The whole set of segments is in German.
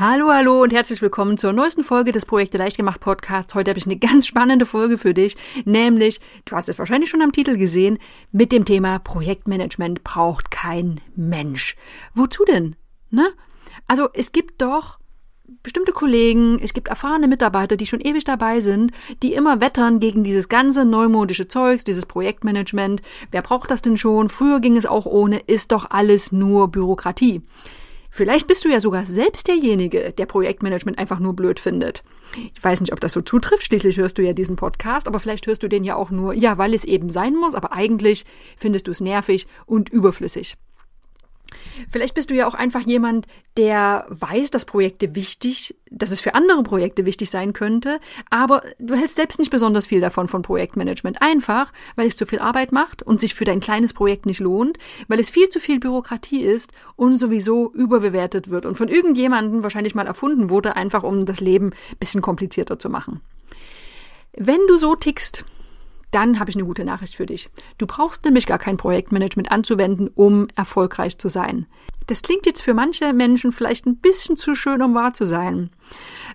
Hallo, hallo und herzlich willkommen zur neuesten Folge des Projekte leicht gemacht Podcasts. Heute habe ich eine ganz spannende Folge für dich, nämlich, du hast es wahrscheinlich schon am Titel gesehen, mit dem Thema Projektmanagement braucht kein Mensch. Wozu denn? Ne? Also, es gibt doch bestimmte Kollegen, es gibt erfahrene Mitarbeiter, die schon ewig dabei sind, die immer wettern gegen dieses ganze neumodische Zeugs, dieses Projektmanagement. Wer braucht das denn schon? Früher ging es auch ohne, ist doch alles nur Bürokratie. Vielleicht bist du ja sogar selbst derjenige, der Projektmanagement einfach nur blöd findet. Ich weiß nicht, ob das so zutrifft, schließlich hörst du ja diesen Podcast, aber vielleicht hörst du den ja auch nur, ja, weil es eben sein muss, aber eigentlich findest du es nervig und überflüssig. Vielleicht bist du ja auch einfach jemand, der weiß, dass Projekte wichtig, dass es für andere Projekte wichtig sein könnte, aber du hältst selbst nicht besonders viel davon von Projektmanagement. Einfach, weil es zu viel Arbeit macht und sich für dein kleines Projekt nicht lohnt, weil es viel zu viel Bürokratie ist und sowieso überbewertet wird und von irgendjemandem wahrscheinlich mal erfunden wurde, einfach um das Leben bisschen komplizierter zu machen. Wenn du so tickst, dann habe ich eine gute Nachricht für dich. Du brauchst nämlich gar kein Projektmanagement anzuwenden, um erfolgreich zu sein. Das klingt jetzt für manche Menschen vielleicht ein bisschen zu schön, um wahr zu sein.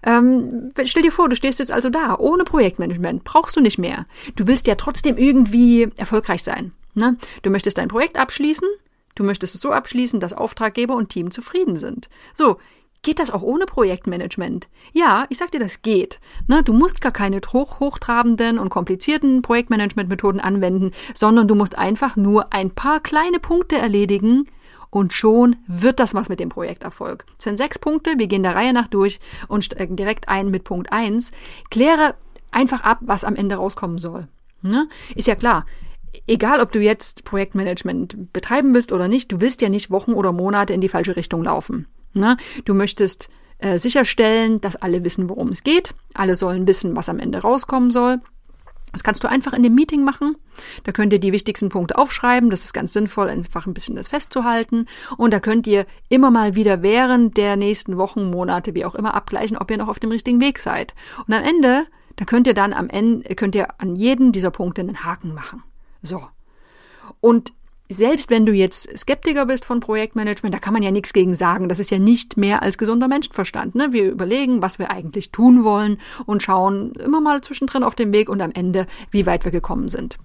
Ähm, stell dir vor, du stehst jetzt also da, ohne Projektmanagement, brauchst du nicht mehr. Du willst ja trotzdem irgendwie erfolgreich sein. Ne? Du möchtest dein Projekt abschließen, du möchtest es so abschließen, dass Auftraggeber und Team zufrieden sind. So, Geht das auch ohne Projektmanagement? Ja, ich sag dir, das geht. Ne, du musst gar keine hoch, hochtrabenden und komplizierten Projektmanagementmethoden anwenden, sondern du musst einfach nur ein paar kleine Punkte erledigen und schon wird das was mit dem Projekterfolg. Es sind sechs Punkte, wir gehen der Reihe nach durch und steigen direkt ein mit Punkt eins. Kläre einfach ab, was am Ende rauskommen soll. Ne? Ist ja klar, egal ob du jetzt Projektmanagement betreiben willst oder nicht, du willst ja nicht Wochen oder Monate in die falsche Richtung laufen. Ne? Du möchtest äh, sicherstellen, dass alle wissen, worum es geht. Alle sollen wissen, was am Ende rauskommen soll. Das kannst du einfach in dem Meeting machen. Da könnt ihr die wichtigsten Punkte aufschreiben. Das ist ganz sinnvoll, einfach ein bisschen das festzuhalten. Und da könnt ihr immer mal wieder während der nächsten Wochen, Monate, wie auch immer, abgleichen, ob ihr noch auf dem richtigen Weg seid. Und am Ende, da könnt ihr dann am Ende, könnt ihr an jeden dieser Punkte einen Haken machen. So. Und selbst wenn du jetzt Skeptiker bist von Projektmanagement, da kann man ja nichts gegen sagen. Das ist ja nicht mehr als gesunder Menschenverstand. Ne? Wir überlegen, was wir eigentlich tun wollen und schauen immer mal zwischendrin auf dem Weg und am Ende, wie weit wir gekommen sind.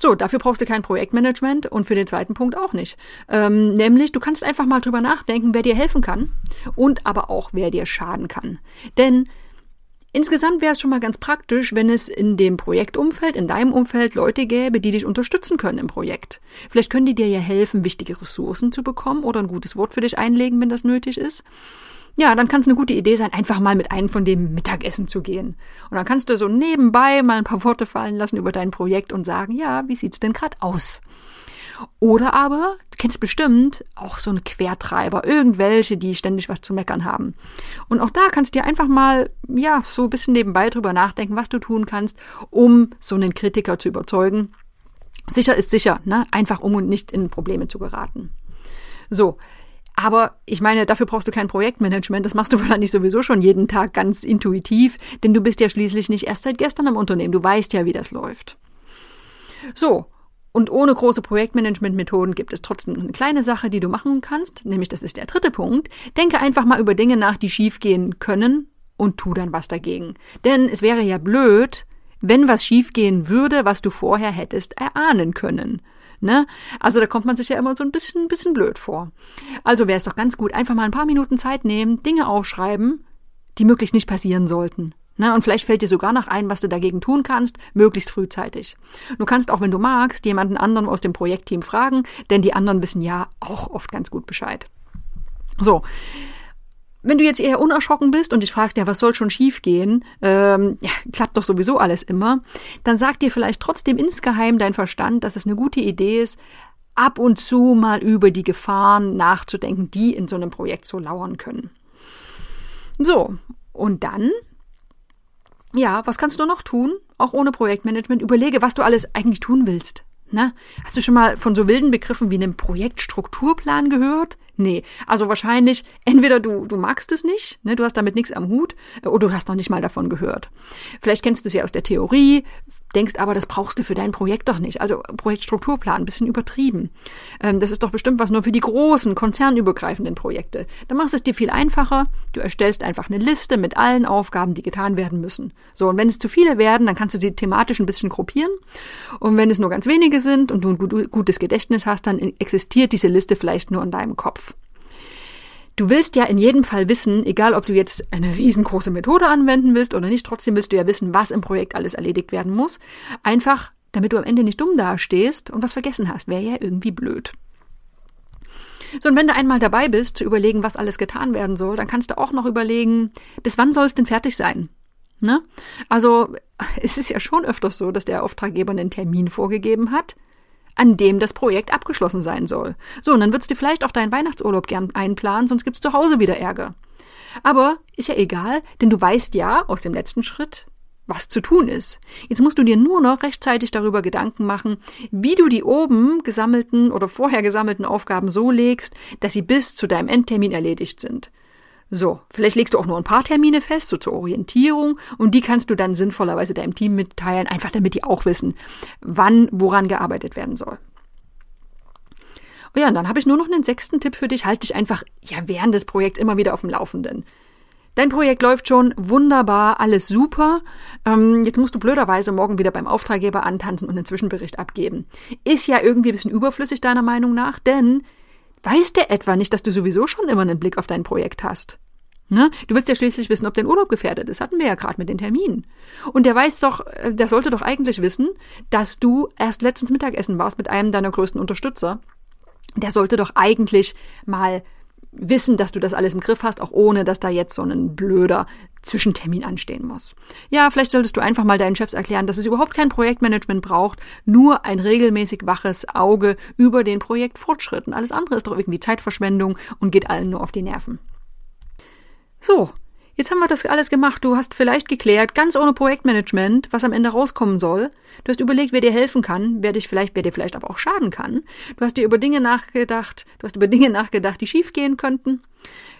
So, dafür brauchst du kein Projektmanagement und für den zweiten Punkt auch nicht. Ähm, nämlich, du kannst einfach mal drüber nachdenken, wer dir helfen kann und aber auch, wer dir schaden kann. Denn Insgesamt wäre es schon mal ganz praktisch, wenn es in dem Projektumfeld, in deinem Umfeld Leute gäbe, die dich unterstützen können im Projekt. Vielleicht können die dir ja helfen, wichtige Ressourcen zu bekommen oder ein gutes Wort für dich einlegen, wenn das nötig ist. Ja, dann kann es eine gute Idee sein, einfach mal mit einem von dem Mittagessen zu gehen. Und dann kannst du so nebenbei mal ein paar Worte fallen lassen über dein Projekt und sagen, ja, wie sieht's denn gerade aus? Oder aber, du kennst bestimmt auch so eine Quertreiber, irgendwelche, die ständig was zu meckern haben. Und auch da kannst du dir einfach mal, ja, so ein bisschen nebenbei drüber nachdenken, was du tun kannst, um so einen Kritiker zu überzeugen. Sicher ist sicher, ne? Einfach um und nicht in Probleme zu geraten. So. Aber ich meine, dafür brauchst du kein Projektmanagement. Das machst du wahrscheinlich sowieso schon jeden Tag ganz intuitiv, denn du bist ja schließlich nicht erst seit gestern im Unternehmen. Du weißt ja, wie das läuft. So. Und ohne große Projektmanagement-Methoden gibt es trotzdem eine kleine Sache, die du machen kannst, nämlich das ist der dritte Punkt. Denke einfach mal über Dinge nach, die schiefgehen können und tu dann was dagegen. Denn es wäre ja blöd, wenn was schiefgehen würde, was du vorher hättest erahnen können. Ne? Also da kommt man sich ja immer so ein bisschen, bisschen blöd vor. Also wäre es doch ganz gut, einfach mal ein paar Minuten Zeit nehmen, Dinge aufschreiben, die möglichst nicht passieren sollten. Na, und vielleicht fällt dir sogar noch ein, was du dagegen tun kannst, möglichst frühzeitig. Du kannst auch, wenn du magst, jemanden anderen aus dem Projektteam fragen, denn die anderen wissen ja auch oft ganz gut Bescheid. So. Wenn du jetzt eher unerschrocken bist und dich fragst, ja, was soll schon schiefgehen, ähm, ja, klappt doch sowieso alles immer, dann sagt dir vielleicht trotzdem insgeheim dein Verstand, dass es eine gute Idee ist, ab und zu mal über die Gefahren nachzudenken, die in so einem Projekt so lauern können. So, und dann ja, was kannst du noch tun? Auch ohne Projektmanagement. Überlege, was du alles eigentlich tun willst. Na, hast du schon mal von so wilden Begriffen wie einem Projektstrukturplan gehört? Nee, also wahrscheinlich entweder du, du magst es nicht, ne, du hast damit nichts am Hut, äh, oder du hast noch nicht mal davon gehört. Vielleicht kennst du es ja aus der Theorie, denkst aber, das brauchst du für dein Projekt doch nicht. Also Projektstrukturplan, bisschen übertrieben. Ähm, das ist doch bestimmt was nur für die großen, konzernübergreifenden Projekte. Dann machst du es dir viel einfacher. Du erstellst einfach eine Liste mit allen Aufgaben, die getan werden müssen. So, und wenn es zu viele werden, dann kannst du sie thematisch ein bisschen gruppieren. Und wenn es nur ganz wenige sind und du ein gutes Gedächtnis hast, dann existiert diese Liste vielleicht nur in deinem Kopf. Du willst ja in jedem Fall wissen, egal ob du jetzt eine riesengroße Methode anwenden willst oder nicht, trotzdem willst du ja wissen, was im Projekt alles erledigt werden muss. Einfach, damit du am Ende nicht dumm dastehst und was vergessen hast, wäre ja irgendwie blöd. So, und wenn du einmal dabei bist, zu überlegen, was alles getan werden soll, dann kannst du auch noch überlegen, bis wann soll es denn fertig sein? Ne? Also, es ist ja schon öfters so, dass der Auftraggeber einen Termin vorgegeben hat, an dem das Projekt abgeschlossen sein soll. So, und dann würdest du vielleicht auch deinen Weihnachtsurlaub gern einplanen, sonst gibt's zu Hause wieder Ärger. Aber ist ja egal, denn du weißt ja aus dem letzten Schritt, was zu tun ist. Jetzt musst du dir nur noch rechtzeitig darüber Gedanken machen, wie du die oben gesammelten oder vorher gesammelten Aufgaben so legst, dass sie bis zu deinem Endtermin erledigt sind. So, vielleicht legst du auch nur ein paar Termine fest, so zur Orientierung, und die kannst du dann sinnvollerweise deinem Team mitteilen, einfach damit die auch wissen, wann woran gearbeitet werden soll. Oh ja, und dann habe ich nur noch einen sechsten Tipp für dich. Halt dich einfach ja während des Projekts immer wieder auf dem Laufenden. Dein Projekt läuft schon wunderbar, alles super. Ähm, jetzt musst du blöderweise morgen wieder beim Auftraggeber antanzen und einen Zwischenbericht abgeben. Ist ja irgendwie ein bisschen überflüssig deiner Meinung nach, denn Weiß der etwa nicht, dass du sowieso schon immer einen Blick auf dein Projekt hast? Ne? Du willst ja schließlich wissen, ob dein Urlaub gefährdet ist. Hatten wir ja gerade mit den Terminen. Und der weiß doch, äh, der sollte doch eigentlich wissen, dass du erst letztens Mittagessen warst mit einem deiner größten Unterstützer. Der sollte doch eigentlich mal wissen, dass du das alles im Griff hast, auch ohne, dass da jetzt so ein blöder Zwischentermin anstehen muss. Ja, vielleicht solltest du einfach mal deinen Chefs erklären, dass es überhaupt kein Projektmanagement braucht, nur ein regelmäßig waches Auge über den Projektfortschritten. Alles andere ist doch irgendwie Zeitverschwendung und geht allen nur auf die Nerven. So, Jetzt haben wir das alles gemacht. Du hast vielleicht geklärt, ganz ohne Projektmanagement, was am Ende rauskommen soll. Du hast überlegt, wer dir helfen kann, wer dich vielleicht, wer dir vielleicht aber auch schaden kann. Du hast dir über Dinge nachgedacht, du hast über Dinge nachgedacht, die schiefgehen könnten.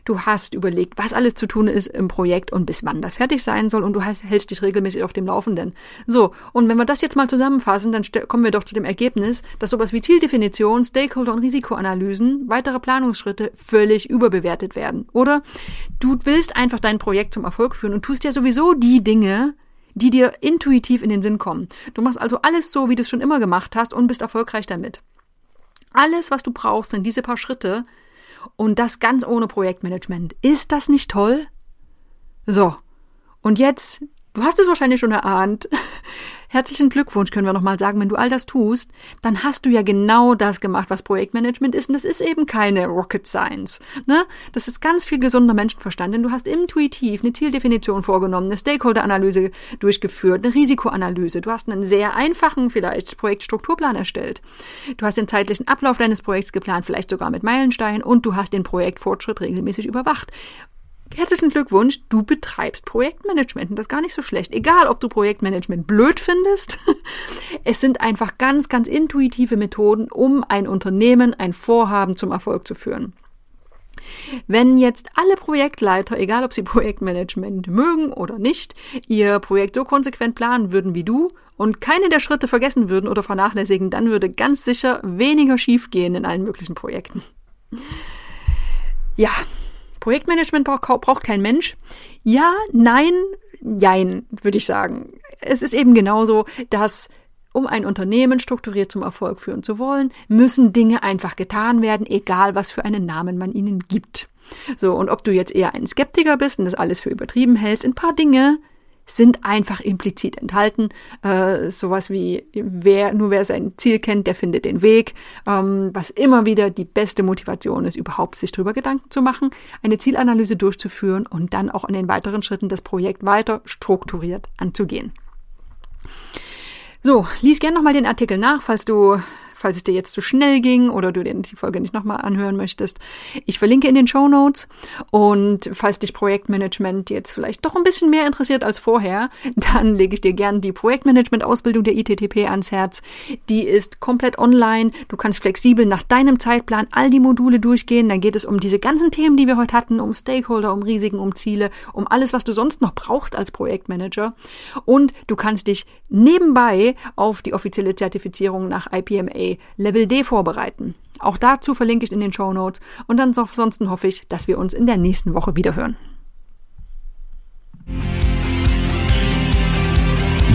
Du hast überlegt, was alles zu tun ist im Projekt und bis wann das fertig sein soll und du hältst dich regelmäßig auf dem Laufenden. So, und wenn wir das jetzt mal zusammenfassen, dann kommen wir doch zu dem Ergebnis, dass sowas wie Zieldefinition, Stakeholder- und Risikoanalysen, weitere Planungsschritte völlig überbewertet werden. Oder du willst einfach dein Projekt zum Erfolg führen und tust ja sowieso die Dinge, die dir intuitiv in den Sinn kommen. Du machst also alles so, wie du es schon immer gemacht hast und bist erfolgreich damit. Alles, was du brauchst, sind diese paar Schritte, und das ganz ohne Projektmanagement. Ist das nicht toll? So. Und jetzt, du hast es wahrscheinlich schon erahnt. Herzlichen Glückwunsch, können wir nochmal sagen, wenn du all das tust, dann hast du ja genau das gemacht, was Projektmanagement ist. Und das ist eben keine Rocket Science. Ne? Das ist ganz viel gesunder Menschenverstand, denn du hast intuitiv eine Zieldefinition vorgenommen, eine Stakeholder-Analyse durchgeführt, eine Risikoanalyse. Du hast einen sehr einfachen, vielleicht Projektstrukturplan erstellt. Du hast den zeitlichen Ablauf deines Projekts geplant, vielleicht sogar mit Meilensteinen und du hast den Projektfortschritt regelmäßig überwacht. Herzlichen Glückwunsch, du betreibst Projektmanagement und das ist gar nicht so schlecht. Egal, ob du Projektmanagement blöd findest, es sind einfach ganz, ganz intuitive Methoden, um ein Unternehmen, ein Vorhaben zum Erfolg zu führen. Wenn jetzt alle Projektleiter, egal ob sie Projektmanagement mögen oder nicht, ihr Projekt so konsequent planen würden wie du und keine der Schritte vergessen würden oder vernachlässigen, dann würde ganz sicher weniger schiefgehen in allen möglichen Projekten. Ja, Projektmanagement braucht, braucht kein Mensch. Ja, nein, jein, würde ich sagen. Es ist eben genauso, dass um ein Unternehmen strukturiert zum Erfolg führen zu wollen, müssen Dinge einfach getan werden, egal was für einen Namen man ihnen gibt. So, und ob du jetzt eher ein Skeptiker bist und das alles für übertrieben hältst, ein paar Dinge sind einfach implizit enthalten. Äh, sowas wie, wer, nur wer sein Ziel kennt, der findet den Weg. Ähm, was immer wieder die beste Motivation ist, überhaupt sich darüber Gedanken zu machen, eine Zielanalyse durchzuführen und dann auch in den weiteren Schritten das Projekt weiter strukturiert anzugehen. So, lies gerne nochmal den Artikel nach, falls du falls es dir jetzt zu schnell ging oder du dir die Folge nicht nochmal anhören möchtest. Ich verlinke in den Show Notes und falls dich Projektmanagement jetzt vielleicht doch ein bisschen mehr interessiert als vorher, dann lege ich dir gerne die Projektmanagement-Ausbildung der ITTP ans Herz. Die ist komplett online. Du kannst flexibel nach deinem Zeitplan all die Module durchgehen. Dann geht es um diese ganzen Themen, die wir heute hatten, um Stakeholder, um Risiken, um Ziele, um alles, was du sonst noch brauchst als Projektmanager. Und du kannst dich nebenbei auf die offizielle Zertifizierung nach IPMA Level D vorbereiten. Auch dazu verlinke ich in den Show Notes und ansonsten hoffe ich, dass wir uns in der nächsten Woche wiederhören.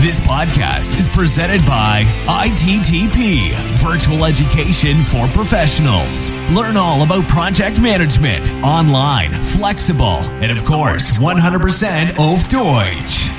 This podcast is presented by ITTP, Virtual Education for Professionals. Learn all about project management, online, flexible, and of course, 100% auf Deutsch.